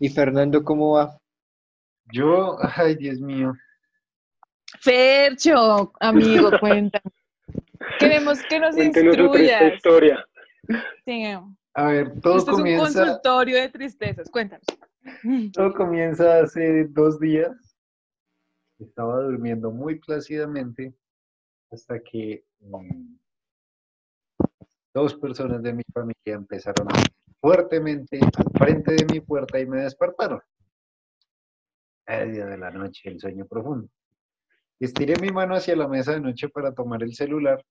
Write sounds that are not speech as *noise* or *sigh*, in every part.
¿Y Fernando cómo va? Yo, ay, Dios mío. Fercho, amigo, *laughs* cuéntame. Queremos que nos Cuéntenos instruyas. historia. Sí. A ver, todo Este es un comienza, consultorio de tristezas. Cuéntanos. todo comienza hace dos días. Estaba durmiendo muy plácidamente hasta que mm, dos personas de mi familia empezaron a fuertemente al frente de mi puerta y me despertaron. Media de la noche, el sueño profundo. Estiré mi mano hacia la mesa de noche para tomar el celular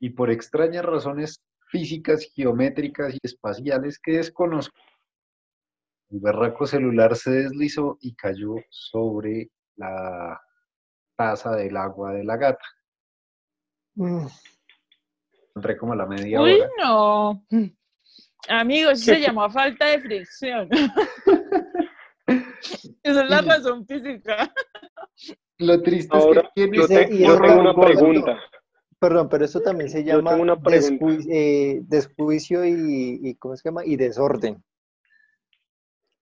y por extrañas razones físicas, geométricas y espaciales que desconozco, el berraco celular se deslizó y cayó sobre la taza del agua de la gata. Mm, Entré como a la media Uy, hora. no. Amigo, eso se llama falta de fricción. *laughs* Esa es la razón física. Lo triste Ahora, es que yo, te- yo tengo una gordo. pregunta. Perdón, pero eso también se llama una pregunta. desju- eh, desjuicio y, y ¿cómo se llama? Y desorden.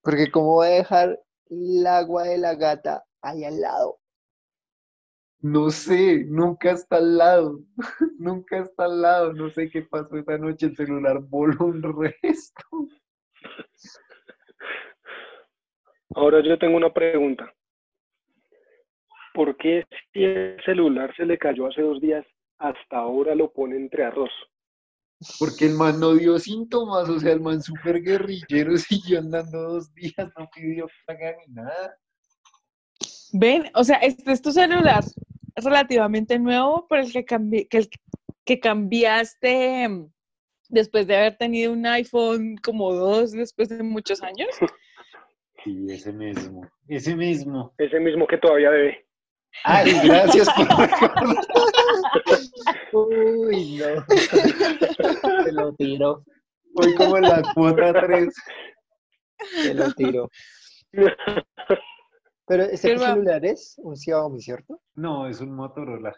Porque cómo va a dejar el agua de la gata ahí al lado. No sé, nunca está al lado, *laughs* nunca está al lado, no sé qué pasó esa noche, el celular voló un resto. Ahora yo tengo una pregunta. ¿Por qué si el celular se le cayó hace dos días, hasta ahora lo pone entre arroz? Porque el man no dio síntomas, o sea, el man súper guerrillero *laughs* siguió andando dos días, no pidió paga ni nada. Ven, o sea, este es tu celular relativamente nuevo, pero el que, cambi- que, el que cambiaste mm, después de haber tenido un iPhone como dos después de muchos años. *laughs* Sí, ese mismo, ese mismo. Ese mismo que todavía debe. Ay, gracias por. *laughs* Uy, no. *laughs* Se lo tiró, Voy como en la cuota 3. se lo tiró. Pero ese celular es un Xiaomi, ¿cierto? No, es un Motorola,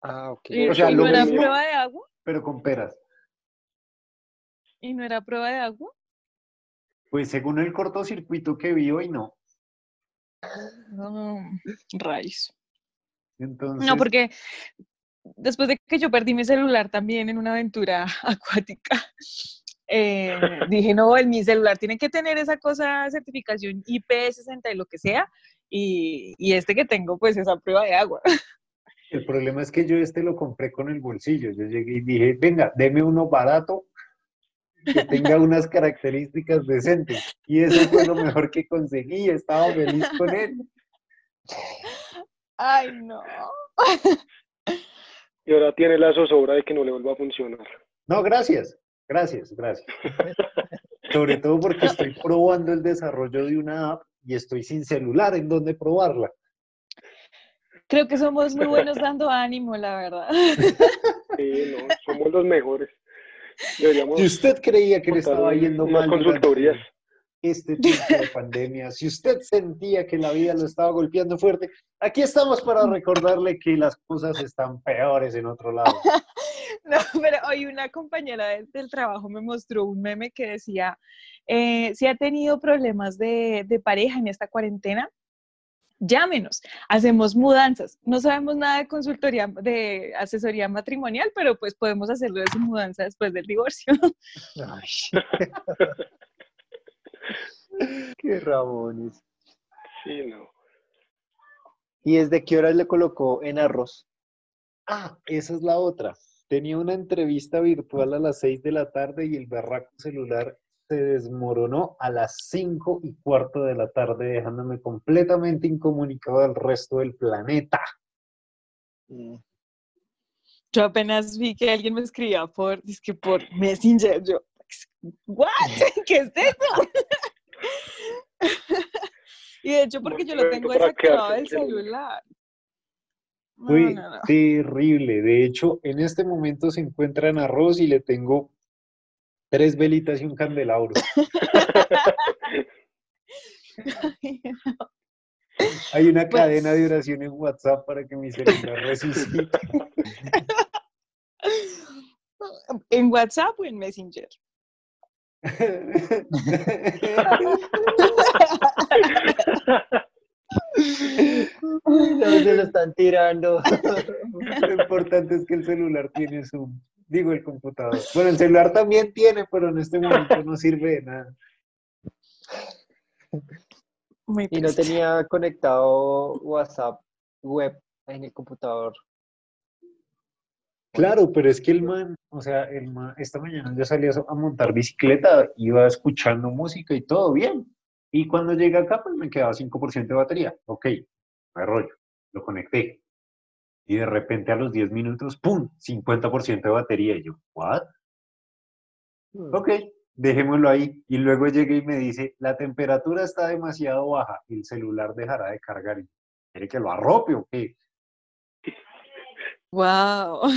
Ah, ok. ¿Y, O sea, y lo no era mismo. prueba de agua? pero con peras. ¿Y no era prueba de agua? Pues según el cortocircuito que vi hoy, no. No, rayos. Entonces, No, porque después de que yo perdí mi celular también en una aventura *laughs* acuática, eh, dije, no, el, mi celular tiene que tener esa cosa, certificación IP60 y lo que sea, y, y este que tengo, pues esa prueba de agua. El problema es que yo este lo compré con el bolsillo. Yo llegué y dije, venga, deme uno barato que tenga unas características decentes. Y eso fue lo mejor que conseguí. Estaba feliz con él. Ay, no. Y ahora tiene la zozobra de que no le vuelva a funcionar. No, gracias. Gracias, gracias. Sobre todo porque estoy probando el desarrollo de una app y estoy sin celular en donde probarla. Creo que somos muy buenos dando ánimo, la verdad. Sí, no, somos los mejores. Deberíamos Si usted creía que le estaba yendo mal consultorías. este tiempo de pandemia, si usted sentía que la vida lo estaba golpeando fuerte, aquí estamos para recordarle que las cosas están peores en otro lado. *laughs* No, pero hoy una compañera de- del trabajo me mostró un meme que decía, eh, si ha tenido problemas de, de pareja en esta cuarentena, llámenos, hacemos mudanzas. No sabemos nada de consultoría, de asesoría matrimonial, pero pues podemos hacerlo de su mudanza después del divorcio. *laughs* Ay. *laughs* Qué rabones. Sí, no. ¿Y desde qué horas le colocó en arroz? Ah, esa es la otra. Tenía una entrevista virtual a las 6 de la tarde y el berraco celular se desmoronó a las 5 y cuarto de la tarde, dejándome completamente incomunicado al resto del planeta. Mm, Yo apenas vi que alguien me escribía por, que por Messenger, yo, ¿what? *laughs* ¿Qué es eso? *laughs* y de hecho porque yo lo tengo desactivado del celular. No, Fue no, no. terrible. De hecho, en este momento se encuentra en arroz y le tengo tres velitas y un candelabro. *laughs* Hay una Pues- cadena de oración en WhatsApp para que mi celular resucite. *laughs* ¿En WhatsApp o en Messenger? *laughs* No, se lo están tirando. *laughs* Lo importante es que el celular tiene Zoom. Digo, el computador. Bueno, el celular también tiene, pero en este momento no sirve de nada. Muy Y no tenía conectado WhatsApp web en el computador. Claro, pero es que el man, o sea, el man, esta mañana yo salí a montar bicicleta, iba escuchando música y todo bien. Y cuando llegué acá, pues me quedaba 5% de batería. Ok, no hay rollo, lo conecté. Y de repente a los 10 minutos, ¡pum! 50% de batería. Y yo, ¿what? Ok, dejémoslo ahí. Y luego llegué y me dice, la temperatura está demasiado baja, el celular dejará de cargar. ¿Quiere que lo arrope o qué? Wow.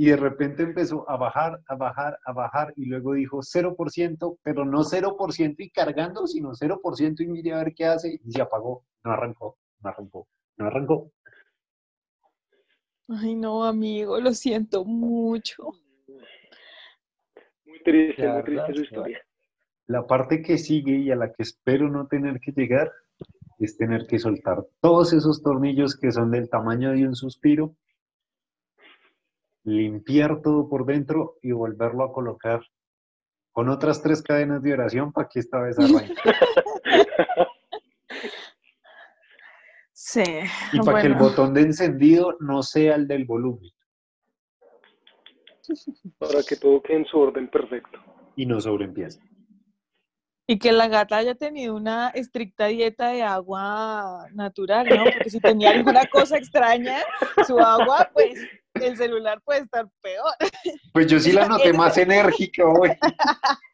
Y de repente empezó a bajar, a bajar, a bajar, y luego dijo 0%, pero no 0% y cargando, sino 0% y mire a ver qué hace, y se apagó. No arrancó, no arrancó, no arrancó. Ay, no, amigo, lo siento mucho. Muy triste, muy triste su historia. La parte que sigue y a la que espero no tener que llegar es tener que soltar todos esos tornillos que son del tamaño de un suspiro, limpiar todo por dentro y volverlo a colocar con otras tres cadenas de oración para que esta vez arranque. Sí. Y para que el botón de encendido no sea el del volumen Para que todo quede en su orden perfecto. y no sobreempiece. Y que la gata haya tenido una estricta dieta de agua natural, ¿no? Porque si tenía alguna cosa extraña, su agua, pues el celular puede estar peor. Pues yo sí la *laughs* noté más enérgica hoy. *laughs*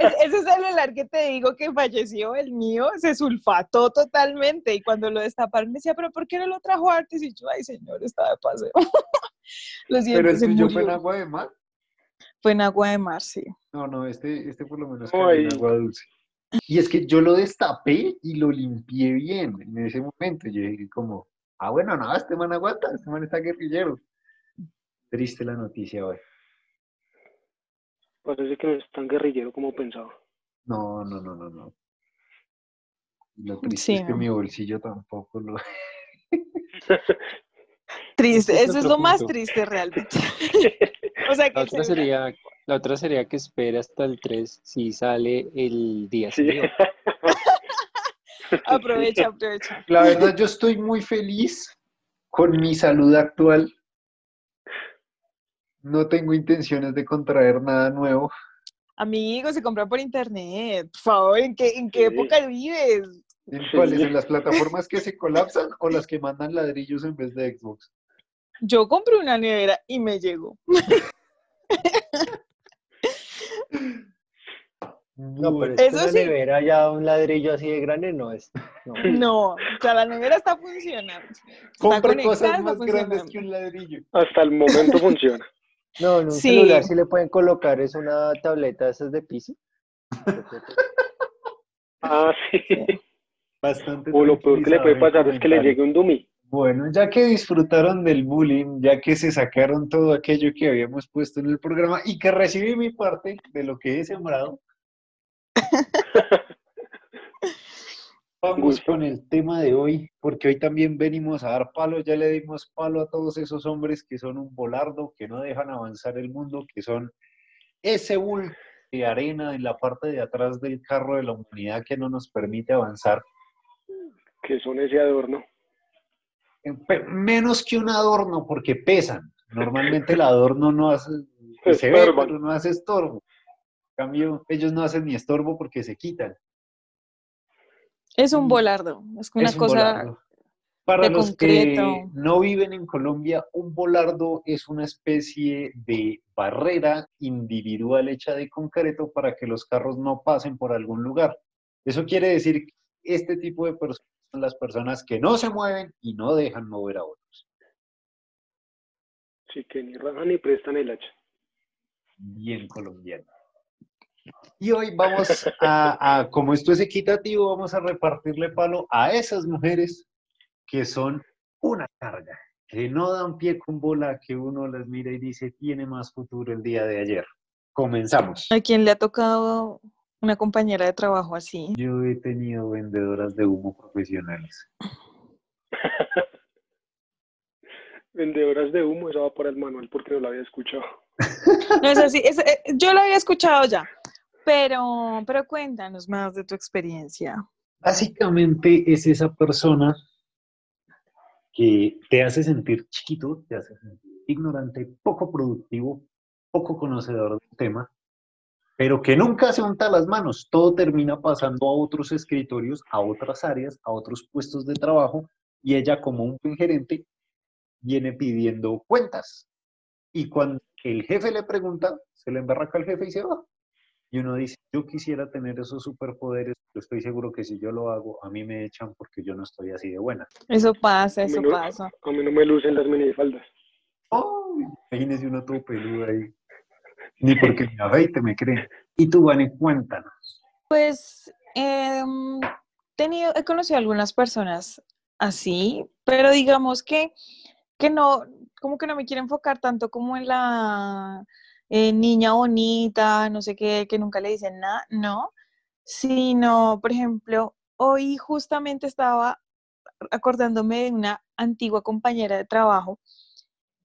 Es- ese celular que te digo que falleció, el mío, se sulfató totalmente. Y cuando lo destaparon, me decía, ¿pero por qué no lo trajo antes? Y yo, ay, señor, estaba de paseo. *laughs* lo siento, Pero el tuyo fue en agua de mar. Fue en agua de mar, sí. No, no, este, este por lo menos No, cayó en agua dulce. Y es que yo lo destapé y lo limpié bien en ese momento. Yo dije como, ah, bueno, no, este man aguanta, este man está guerrillero. Triste la noticia hoy. Parece que no es tan guerrillero como pensaba. No, no, no, no, no. Lo triste Sí, es que mi bolsillo tampoco lo... *laughs* Triste, Ese es eso es lo más triste realmente. *laughs* *laughs* o sea que La otra sería, la otra sería que espera hasta el 3 si sale el día Sí. siguiente. aprovecha, aprovecha. La verdad, yo estoy muy feliz con mi salud actual. No tengo intenciones de contraer nada nuevo. Amigo, se compra por internet. Por favor, ¿en qué, en qué Sí. época vives? ¿En cuáles? ¿En las plataformas que se colapsan o las que mandan ladrillos en vez de Xbox? Yo compré una nevera y me llegó. No, pero es Eso que una sí. nevera ya un ladrillo así de grande no es. No. *laughs* No, o sea, la nevera está funcionando. Conectada, cosas más grandes que un ladrillo. Hasta el momento funciona. No, en un Sí. celular sí le pueden colocar es una tableta de esas de PC. *laughs* Ah, sí. Bastante O lo peor que le puede pasar es que le llegue un dummy. Bueno, ya que disfrutaron del bullying, ya que se sacaron todo aquello que habíamos puesto en el programa y que recibí mi parte de lo que he sembrado, *laughs* vamos con el tema de hoy, porque hoy también venimos a dar palo, ya le dimos palo a todos esos hombres que son un volardo, que no dejan avanzar el mundo, que son ese bulto de arena en la parte de atrás del carro de la humanidad que no nos permite avanzar. Que son ese adorno. Menos que un adorno porque pesan. Normalmente el adorno no hace, se ve, pero no hace estorbo. En cambio, ellos no hacen ni estorbo porque se quitan. Es un Mm. volardo. Es una Es un cosa. volardo. Para de los que concreto. no viven en Colombia, un volardo es una especie de barrera individual hecha de concreto para que los carros no pasen por algún lugar. Eso quiere decir que este tipo de personas son las personas que no se mueven y no dejan mover a otros. Sí, que ni rajan ni prestan el hacha. bien colombiano. Y hoy vamos a, a, como esto es equitativo, vamos a repartirle palo a esas mujeres que son una carga, que no dan pie con bola, que uno las mira y dice, tiene más futuro el día de ayer. Comenzamos. ¿A quién le ha tocado una compañera de trabajo así? Yo he tenido vendedoras de humo profesionales. *laughs* Vendedoras de humo, eso va para el manual porque no lo había escuchado. No es así, es- eh, yo lo había escuchado ya, pero, pero cuéntanos más de tu experiencia. Básicamente es esa persona que te hace sentir chiquito, te hace sentir ignorante, poco productivo, poco conocedor del tema, pero que nunca se unta las manos. Todo termina pasando a otros escritorios, a otras áreas, a otros puestos de trabajo, y ella como un buen gerente viene pidiendo cuentas. Y cuando el jefe le pregunta, se le emberraca al jefe y se va. Y uno dice, yo quisiera tener esos superpoderes, pero estoy seguro que si yo lo hago, a mí me echan porque yo no estoy así de buena. Eso pasa, A eso no- pasa. A mí no me lucen las minifaldas. ¡Oh! Imagínese uno todo peludo ahí. Ni porque me afeite me creen. Y tú, Vane, cuéntanos. Pues em, tenido, he conocido algunas personas así, pero digamos que, que no, como que no me quiero enfocar tanto como en la eh, niña bonita, no sé qué, que nunca le dicen nada, no, sino, por ejemplo, hoy justamente estaba acordándome de una antigua compañera de trabajo.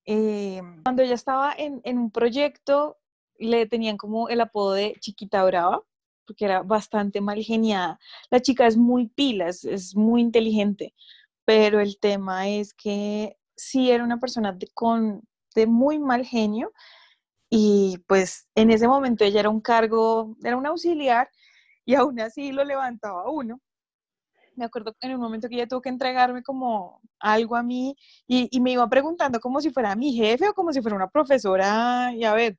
eh, cuando ella estaba en, en un proyecto, le tenían como el apodo de Chiquita Brava, porque era bastante mal geniada. La chica es muy pila, es, es muy inteligente, pero el tema es que sí era una persona con, de muy mal genio y pues en ese momento ella era un cargo, era un auxiliar y aún así lo levantaba uno. Me acuerdo en un momento que ella tuvo que entregarme como algo a mí y, y me iba preguntando como si fuera mi jefe o como si fuera una profesora y a ver,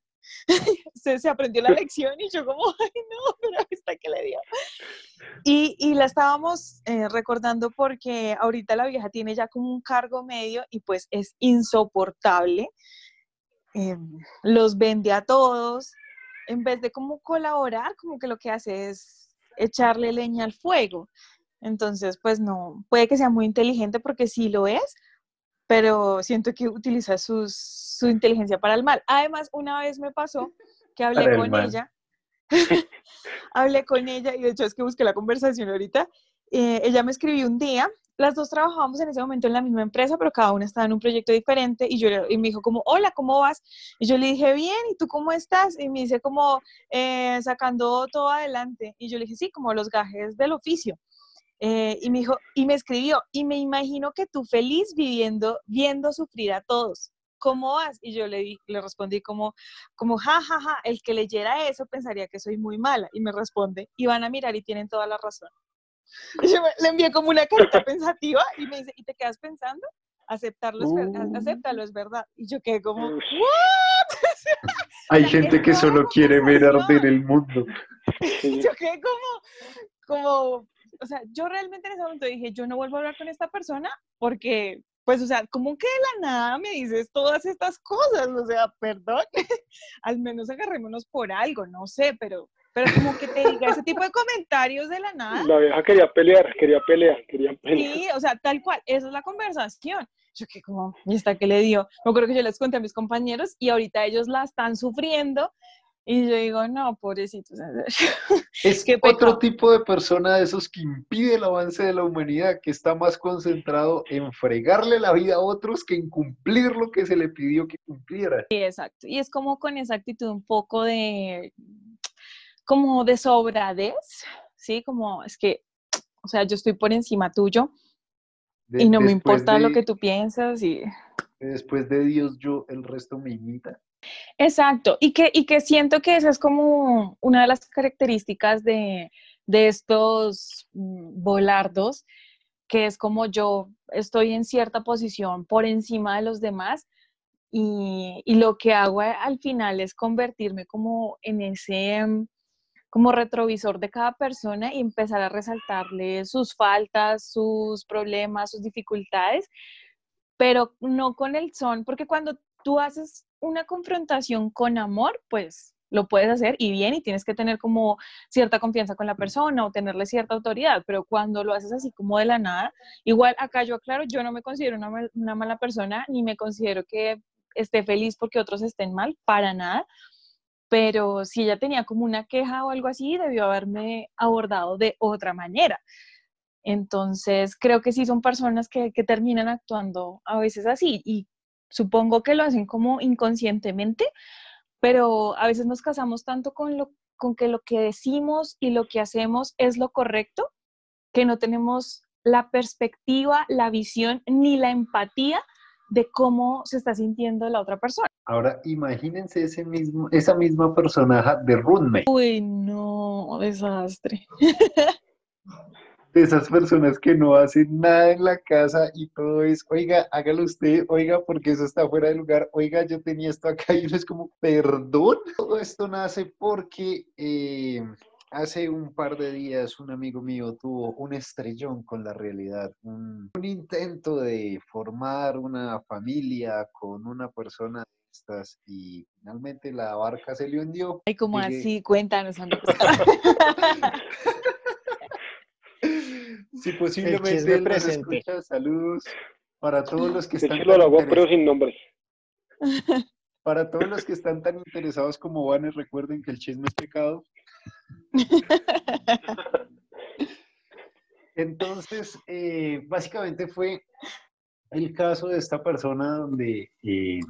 se, se aprendió la lección y yo como, *laughs* ay no, pero esta que le dio. Y, y la estábamos eh, recordando porque ahorita la vieja tiene ya como un cargo medio y pues es insoportable. Eh, los vende a todos. En vez de como colaborar, como que lo que hace es echarle leña al fuego. Entonces, pues no, puede que sea muy inteligente porque sí lo es, pero siento que utiliza sus, su inteligencia para el mal. Además, una vez me pasó que hablé con ella, *laughs* hablé con ella y de hecho es que busqué la conversación ahorita. eh, ella me escribió un día, las dos trabajábamos en ese momento en la misma empresa, pero cada una estaba en un proyecto diferente y, yo, y me dijo como, hola, ¿cómo vas? Y yo le dije, bien, ¿y tú cómo estás? Y me dice como, "Eh, sacando todo adelante. Y yo le dije, sí, como los gajes del oficio. Eh, y me dijo, y me escribió, y me imagino que tú feliz viviendo, viendo sufrir a todos. ¿Cómo vas? Y yo le, le respondí como, como, ja, ja, ja, el que leyera eso pensaría que soy muy mala. Y me responde, y van a mirar y tienen toda la razón. Y *laughs* yo le envié como una carita pensativa y me dice, ¿y te quedas pensando? Aceptarlo es, Uh. acéptalo, es verdad. Y yo quedé como. ¿what? *laughs* Hay gente que solo quiere ver arder el mundo. Sí. *laughs* yo quedé como, como, o sea, yo realmente en ese momento dije, yo no vuelvo a hablar con esta persona porque, pues, o sea, como que de la nada me dices todas estas cosas, o sea, perdón, *laughs* al menos agarrémonos por algo, no sé, pero, pero como que te diga ese tipo de comentarios de la nada. La vieja quería pelear, quería pelear, quería pelear. Sí, o sea, tal cual, esa es la conversación. Yo que como, ¿y esta que le dio? Me acuerdo que yo les conté a mis compañeros y ahorita ellos la están sufriendo y yo digo, no, pobrecitos. en serio". *laughs* Es Qué otro tipo de persona de esos que impide el avance de la humanidad, que está más concentrado en fregarle la vida a otros que en cumplir lo que se le pidió que cumpliera. Sí, exacto. Y es como con esa actitud un poco de, como de sobradez, ¿sí? Como es que, o sea, yo estoy por encima tuyo De- y no me importa lo que tú piensas y... Después de Dios, yo, el resto me imita. Exacto, y que, y que siento que esa es como una de las características de, de estos mm, volardos, que es como yo estoy en cierta posición por encima de los demás y, y lo que hago al final es convertirme como en ese mm, como retrovisor de cada persona y empezar a resaltarle sus faltas, sus problemas, sus dificultades, pero no con el son, porque cuando tú haces una confrontación con amor, pues lo puedes hacer y bien, y tienes que tener como cierta confianza con la persona o tenerle cierta autoridad, pero cuando lo haces así como de la nada, igual acá yo aclaro, yo no me considero una, mal- una mala persona, ni me considero que esté feliz porque otros estén mal, para nada, pero si ella tenía como una queja o algo así, debió haberme abordado de otra manera. Entonces, creo que sí son personas que, que terminan actuando a veces así y supongo que lo hacen como inconscientemente, pero a veces nos casamos tanto con, lo, con que lo que decimos y lo que hacemos es lo correcto, que no tenemos la perspectiva, la visión ni la empatía de cómo se está sintiendo la otra persona. Ahora imagínense ese mismo, esa misma personaje de roommate. Uy, no, desastre. *laughs* de esas personas que no hacen nada en la casa y todo es, oiga, hágalo usted, oiga, porque eso está fuera de lugar, oiga, yo tenía esto acá y uno es como, perdón. Todo esto nace porque eh, hace un par de días un amigo mío tuvo un estrellón con la realidad, un, intento de formar una familia con una persona de estas y finalmente la barca se le hundió. Ay, como así, cuéntanos, *laughs* *laughs* Si posiblemente él nos escucha, saludos para todos los que están. pero sin nombres. *laughs* Para todos los que están tan interesados como Vanes, recuerden que el chisme es pecado. *laughs* Entonces, eh, básicamente fue el caso de esta persona donde eh,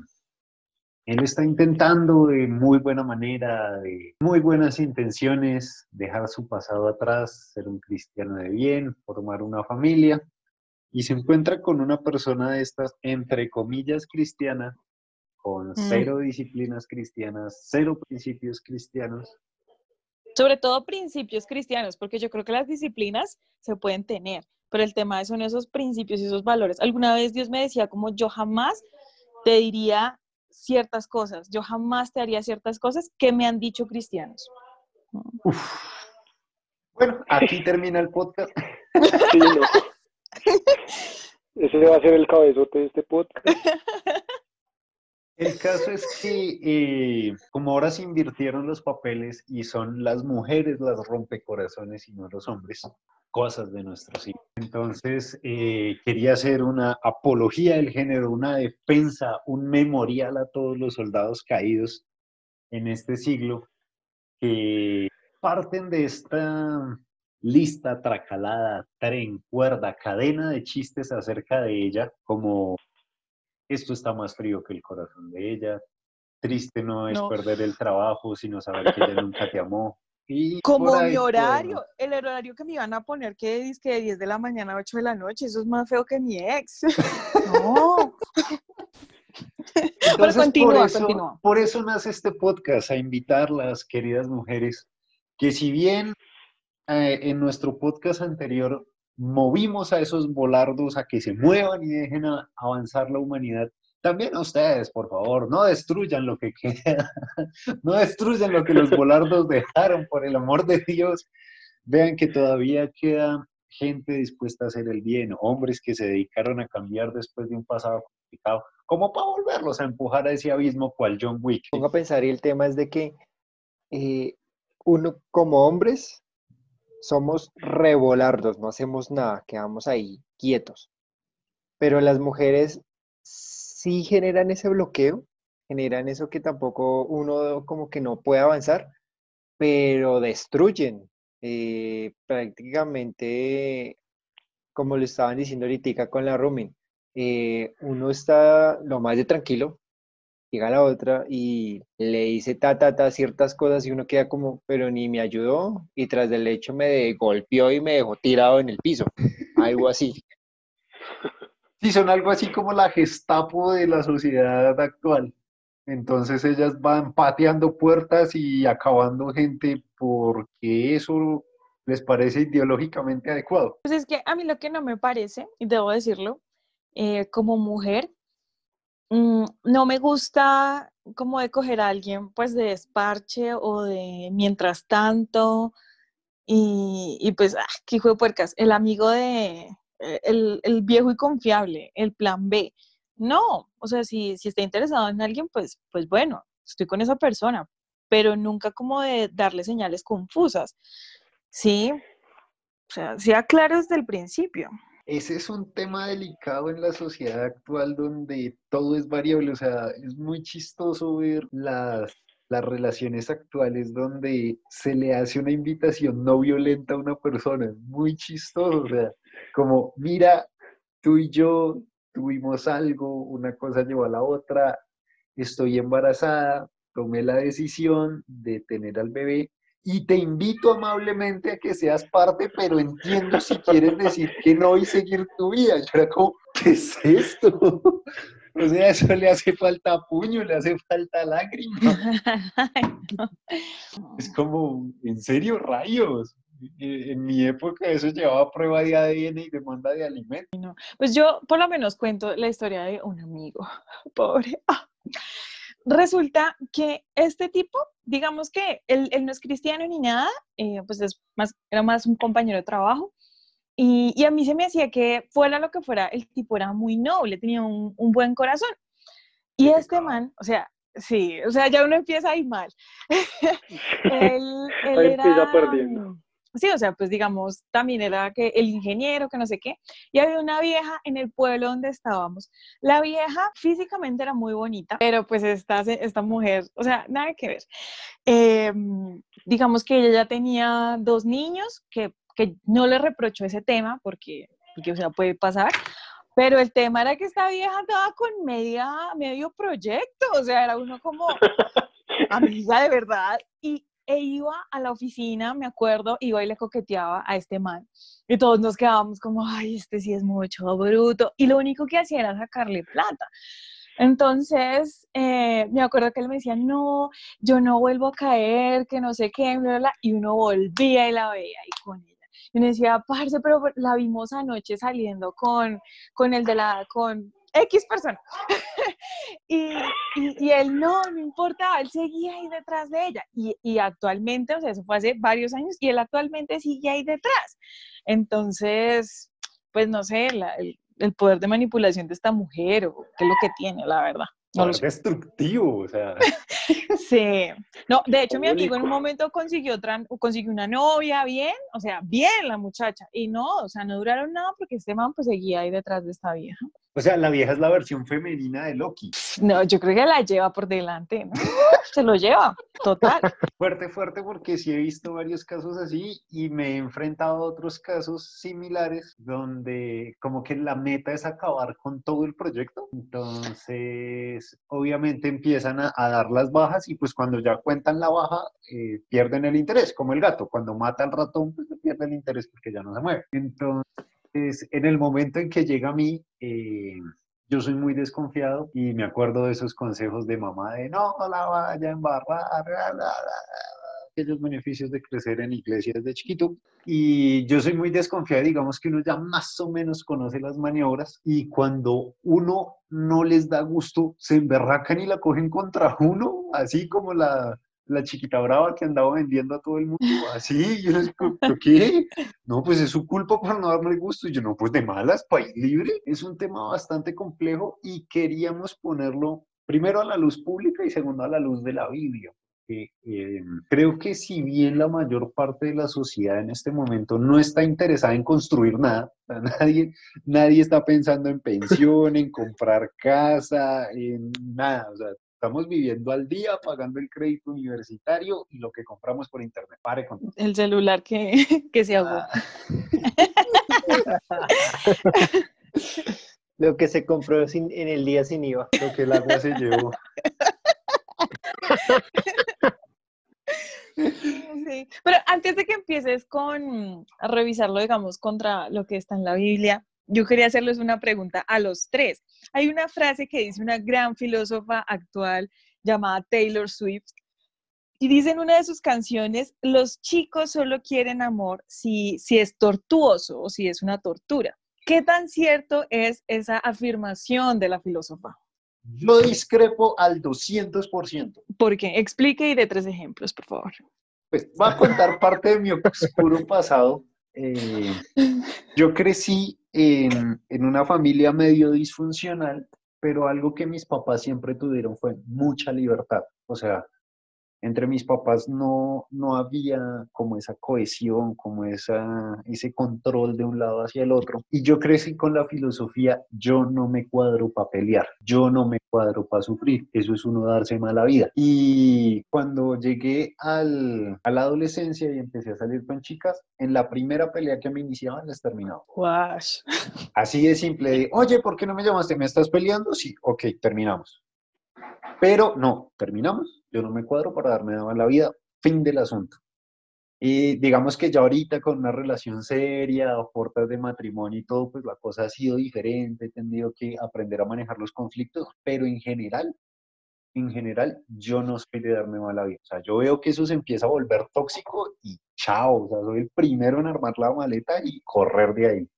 él está intentando de muy buena manera, de muy buenas intenciones, dejar su pasado atrás, ser un cristiano de bien, formar una familia, y se encuentra con una persona de estas, entre comillas, cristiana, con mm. cero disciplinas cristianas, cero principios cristianos. Sobre todo principios cristianos, porque yo creo que las disciplinas se pueden tener, pero el tema son esos principios y esos valores. Alguna vez Dios me decía como yo jamás te diría ciertas cosas, yo jamás te haría ciertas cosas que me han dicho cristianos. Bueno, aquí *laughs* termina el podcast. Ese va a ser el cabezote de este podcast. *laughs* El caso es que eh, como ahora se invirtieron los papeles y son las mujeres las rompecorazones y no los hombres, cosas de nuestro siglo. Entonces, eh, quería hacer una apología del género, una defensa, un memorial a todos los soldados caídos en este siglo que parten de esta lista tracalada, tren, cuerda, cadena de chistes acerca de ella, como esto está más frío que el corazón de ella, triste no es perder el trabajo, sino saber que ella nunca te amó, como mi horario, el horario que me iban a poner que es que de 10 de la mañana a 8 de la noche, eso es más feo que mi ex. no. Pero continúa, por, eso, por eso nace este podcast, a invitar las queridas mujeres que si bien eh, en nuestro podcast anterior movimos a esos volardos a que se muevan y dejen avanzar la humanidad, también a ustedes, por favor, no destruyan lo que *laughs* queda, no destruyan lo que los volardos dejaron, por el amor de Dios. Vean que todavía queda gente dispuesta a hacer el bien, hombres que se dedicaron a cambiar después de un pasado complicado, como para volverlos a empujar a ese abismo cual John Wick. Pongo a pensar y el tema es de que eh, uno como hombres somos revolardos, no hacemos nada, quedamos ahí quietos. Pero las mujeres sí generan ese bloqueo, generan eso que tampoco uno como que no puede avanzar, pero destruyen eh, prácticamente, como le estaban diciendo ahorita con la rooming, eh, uno está lo más de tranquilo, llega la otra y le dice ta, ta, ta ciertas cosas y uno queda como, pero ni me ayudó y tras del hecho me golpeó y me dejó tirado en el piso, algo así. Sí, son algo así como la gestapo de la sociedad actual. Entonces ellas van pateando puertas y acabando gente porque eso les parece ideológicamente adecuado. Pues es que a mí lo que no me parece, y debo decirlo, eh, como mujer, mm, no me gusta como de coger a alguien pues de desparche o de mientras tanto y, pues, ah, qué hijo de puercas, el amigo de, eh, el, viejo y confiable, el plan B. No, o sea, si, si está interesado en alguien, pues, pues bueno, estoy con esa persona, pero nunca como de darle señales confusas. Sí, o sea, sea claro desde el principio. Ese es un tema delicado en la sociedad actual donde todo es variable, o sea, es muy chistoso ver las las relaciones actuales donde se le hace una invitación no violenta a una persona. Es muy chistoso, o sea, como, mira, tú y yo tuvimos algo, una cosa llevó a la otra, estoy embarazada, tomé la decisión de tener al bebé y te invito amablemente a que seas parte, pero entiendo si quieres decir que no y seguir tu vida. Yo era como, ¿qué es esto? O sea, eso le hace falta puño, le hace falta lágrima. *laughs* Es como, ¿en serio, rayos? Eh, En mi época eso llevaba prueba de ADN y demanda de alimentos. Pues yo por lo menos cuento la historia de un amigo, *laughs* pobre. Ah. Resulta que este tipo, digamos que él, él no es cristiano ni nada, eh, pues es más, era más un compañero de trabajo. Y, y a mí se me hacía que fuera lo que fuera, el tipo era muy noble, tenía un, un buen corazón. Y este man, o sea, sí, o sea, ya uno empieza ahí mal. *laughs* *laughs* él, él Ahí empieza era, perdiendo. Sí, o sea, pues digamos, también era que el ingeniero, que no sé qué, y había una vieja en el pueblo donde estábamos. La vieja físicamente era muy bonita, pero pues esta, esta mujer, o sea, nada que ver. Em, digamos que ella ya tenía dos niños, que, que no le reprochó ese tema, porque, porque, o sea, puede pasar, pero el tema era que esta vieja andaba con media, medio proyecto, o sea, era uno como amiga de verdad, y e iba a la oficina, me acuerdo, iba y le coqueteaba a este man. Y todos nos quedábamos como, ay, este sí es mucho bruto. Y lo único que hacía era sacarle plata. Entonces, eh, me acuerdo que él me decía, no, yo no vuelvo a caer, que no sé qué, bla, bla, bla", y uno volvía y la veía ahí con ella. Y uno decía, parce, pero la vimos anoche saliendo con, con el de la, con X persona. *laughs* y, y, y él no, no importaba, él seguía ahí detrás de ella. Y, y actualmente, o sea, eso fue hace varios años, y él actualmente sigue ahí detrás. Entonces, pues no sé, la- el, el poder de manipulación de esta mujer, o qué es lo que tiene, la verdad. No lo sé. destructivo, o sea, *laughs* Sí. No, de hecho, mi amigo en un momento consiguió, otra, consiguió una novia, bien, o sea, bien la muchacha. Y no, o sea, no duraron nada porque este man pues seguía ahí detrás de esta vieja. o sea, la vieja es la versión femenina de Loki. No, yo creo que la lleva por delante, ¿no? *laughs* Se lo lleva, total. Fuerte, fuerte, porque sí he visto varios casos así y me he enfrentado a otros casos similares donde como que la meta es acabar con todo el proyecto. Entonces, obviamente empiezan a, a dar las bajas y pues cuando ya cuentan la baja, eh, pierden el interés, como el gato. Cuando mata al ratón, pues pierde el interés porque ya no se mueve. Entonces, en el momento en que llega a mí, eh, yo soy muy desconfiado y me acuerdo de esos consejos de mamá de no la vaya a embarrar, aquellos beneficios de crecer en iglesia desde chiquito. Y yo soy muy desconfiado, digamos que uno ya más o menos conoce las maniobras y cuando uno no les da gusto, se emberracan y la cogen contra uno, así como la, la chiquita brava que andaba vendiendo a todo el mundo, *laughs* así, yo les digo, ¿pero qué? No, pues es su culpa por no darme gusto. Y yo, no, pues de malas, país libre. Es un tema bastante complejo y queríamos ponerlo primero a la luz pública y segundo a la luz de la Biblia. Eh, eh, creo que si bien la mayor parte de la sociedad en este momento no está interesada en construir nada, *laughs* nadie, nadie está pensando en pensión, en comprar casa, en nada, o sea, estamos viviendo al día, pagando el crédito universitario y lo que compramos por internet. Pare con El celular que, *laughs* que se ahogó. Ah, *laughs* Lo que se compró sin- en el día sin IVA. lo que el agua se llevó. *laughs* Sí, pero antes de que empieces con a revisarlo, digamos, contra lo que está en la Biblia, yo quería hacerles una pregunta a los tres. Hay una frase que dice una gran filósofa actual llamada Taylor Swift y dice en una de sus canciones, los chicos solo quieren amor si, si es tortuoso o si es una tortura. ¿Qué tan cierto es esa afirmación de la filósofa? Yo discrepo al 200%. Porque explique y de tres ejemplos, por favor. Pues voy a contar parte de mi oscuro pasado. Eh, yo crecí en, una familia medio disfuncional, pero algo que mis papás siempre tuvieron fue mucha libertad. O sea, entre mis papás no, no había como esa cohesión, como esa, ese control de un lado hacia el otro. Y yo crecí con la filosofía, yo no me cuadro para pelear, yo no me cuadro para sufrir, eso es uno darse mala vida. Y cuando llegué al, a la adolescencia y empecé a salir con chicas, en la primera pelea que me iniciaban les terminaba. *laughs* Así de simple, oye, ¿por qué no me llamaste? ¿Me estás peleando? Sí, ok, terminamos. Pero no, terminamos, yo no me cuadro para darme la vida, fin del asunto. Y digamos que ya ahorita con una relación seria, o puertas de matrimonio y todo, pues la cosa ha sido diferente, he tenido que aprender a manejar los conflictos, pero en general, en general, yo no soy de darme mala vida. O sea, yo veo que eso se empieza a volver tóxico y chao, o sea, soy el primero en armar la maleta y correr de ahí.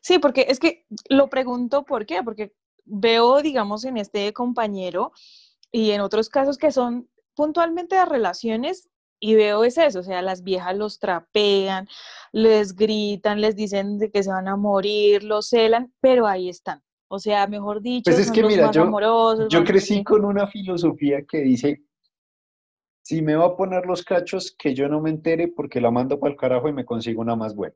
Sí, porque es que lo pregunto por qué, porque veo, digamos, en este compañero y en otros casos que son puntualmente de relaciones y veo es eso, o sea, las viejas los trapean, les gritan, les dicen de que se van a morir, los celan, pero ahí están. O sea, mejor dicho, pues es que mira, yo, yo crecí con una filosofía que dice, si me va a poner los cachos, que yo no me entere porque la mando para el carajo y me consigo una más buena.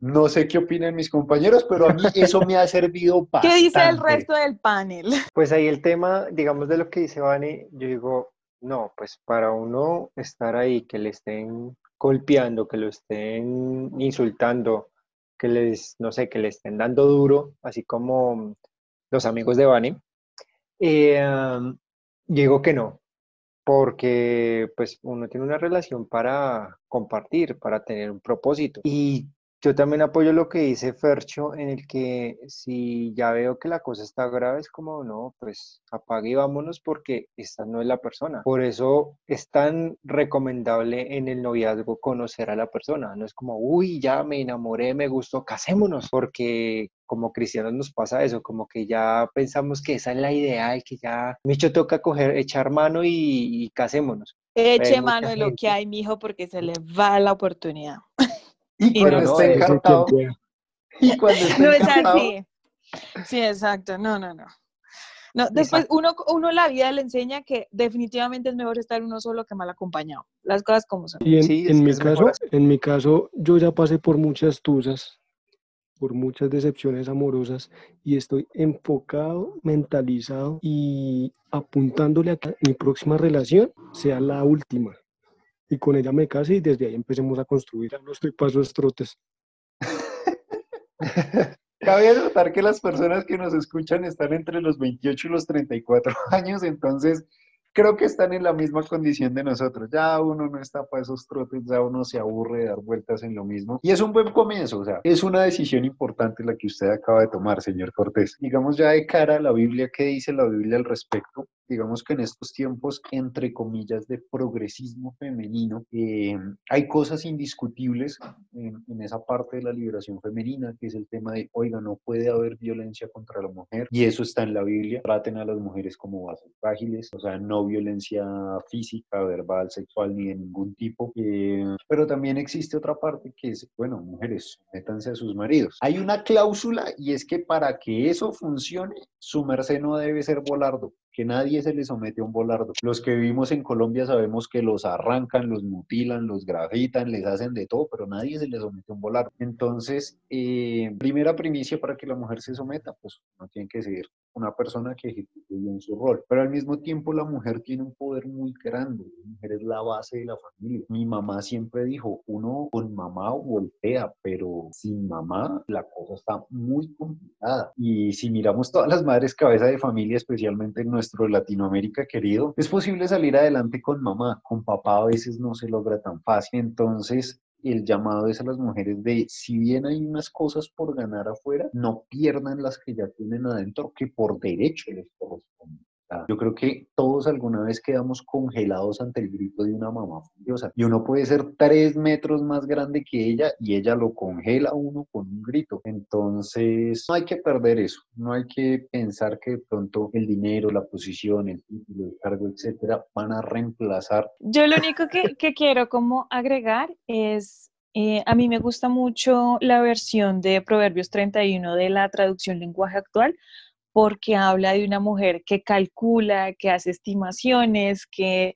No sé qué opinan mis compañeros, pero a mí eso me ha *laughs* servido bastante. ¿Qué dice el resto del panel? Pues ahí el tema, digamos, de lo que dice Vani, yo digo, no, pues para uno estar ahí, que le estén golpeando, que lo estén insultando, que les, no sé, que le estén dando duro, así como los amigos de Vani, eh, digo que no, porque pues uno tiene una relación para compartir, para tener un propósito. Y yo también apoyo lo que dice Fercho, en el que si ya veo que la cosa está grave, es como, no, pues apague y vámonos porque esta no es la persona. Por eso es tan recomendable en el noviazgo conocer a la persona. No es como, uy, ya me enamoré, me gustó, casémonos, porque como cristianos nos pasa eso, como que ya pensamos que esa es la idea y que ya, mucho toca coger, echar mano y, casémonos. Eche mano de lo que hay, mijo, porque se le va la oportunidad. Y, cuando no, esté encantado. *laughs* Y cuando esté no es así. Sí, exacto. No, no, no. No, después uno, uno la vida le enseña que definitivamente es mejor estar uno solo que mal acompañado. Las cosas como son. Y en, mi caso, en mi caso, yo ya pasé por muchas tusas, por muchas decepciones amorosas y estoy enfocado, mentalizado y apuntándole a que mi próxima relación sea la última y con ella me casé y desde ahí empecemos a construir a nuestro pasos trotes. *laughs* Cabe notar que las personas que nos escuchan están entre los 28 y los 34 *laughs* años, entonces creo que están en la misma condición de nosotros. Ya uno no está para esos trotes, ya uno se aburre de dar vueltas en lo mismo. Y es un buen comienzo, o sea, es una decisión importante la que usted acaba de tomar, señor Cortés. Digamos ya de cara a la Biblia, ¿qué dice la Biblia al respecto? digamos que en estos tiempos, entre comillas, de progresismo femenino, eh, hay cosas indiscutibles en, esa parte de la liberación femenina, que es el tema de, oiga, no puede haber violencia contra la mujer, y eso está en la Biblia, traten a las mujeres como bases frágiles, o sea, no violencia física, verbal, sexual, ni de ningún tipo, eh, pero también existe otra parte que es, bueno, mujeres, métanse a sus maridos. Hay una cláusula y es que para que eso funcione, su merced no debe ser volardo que nadie se le somete a un volardo. Los que vivimos en Colombia sabemos que los arrancan, los mutilan, los grafitan, les hacen de todo, pero nadie se le somete a un volardo. Entonces, eh, primera primicia para que la mujer se someta, pues no tiene que ser una persona que ejecute bien su rol. Pero al mismo tiempo la mujer tiene un poder muy grande. La mujer es la base de la familia. Mi mamá siempre dijo, uno con mamá voltea, pero sin mamá la cosa está muy complicada. Y si miramos todas las madres cabeza de familia, especialmente en nuestro Latinoamérica querido, es posible salir adelante con mamá. Con papá a veces no se logra tan fácil. Entonces, el llamado es a las mujeres de, si bien hay unas cosas por ganar afuera, no pierdan las que ya tienen adentro, que por derecho les corresponde. Yo creo que todos alguna vez quedamos congelados ante el grito de una mamá furiosa. Y uno puede ser tres metros más grande que ella y ella lo congela a uno con un grito. Entonces, no hay que perder eso. No hay que pensar que de pronto el dinero, la posición, el título, el cargo, etcétera, van a reemplazar. Yo lo único que, que quiero como agregar es eh, a mí me gusta mucho la versión de Proverbios 31 de la traducción lenguaje actual, porque habla de una mujer que calcula, que hace estimaciones, que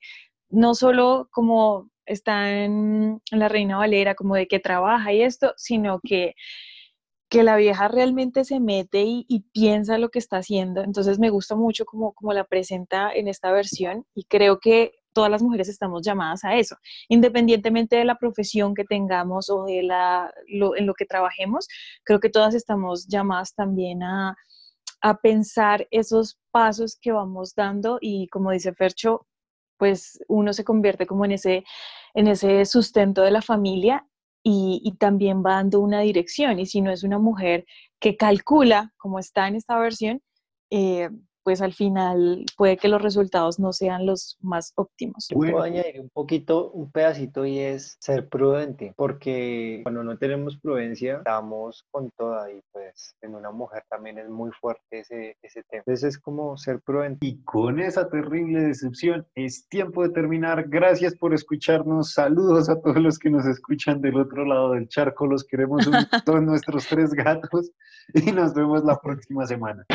no solo como está en, la Reina Valera, como de que trabaja y esto, sino que que la vieja realmente se mete y, piensa lo que está haciendo. Entonces me gusta mucho como, como la presenta en esta versión y creo que todas las mujeres estamos llamadas a eso, independientemente de la profesión que tengamos o de la, en lo que trabajemos, creo que todas estamos llamadas también a, a pensar esos pasos que vamos dando y como dice Fercho, pues uno se convierte como en ese, en ese sustento de la familia y, también va dando una dirección. Y si no es una mujer que calcula, como está en esta versión, eh, pues al final puede que los resultados no sean los más óptimos. puedo añadir un poquito, un pedacito y es ser prudente, porque cuando no tenemos prudencia, estamos con toda y pues en una mujer también es muy fuerte ese, ese tema. Entonces es como ser prudente. Y con esa terrible decepción es tiempo de terminar. Gracias por escucharnos. Saludos a todos los que nos escuchan del otro lado del charco. Los queremos un *laughs* montón nuestros tres gatos y nos vemos la próxima semana.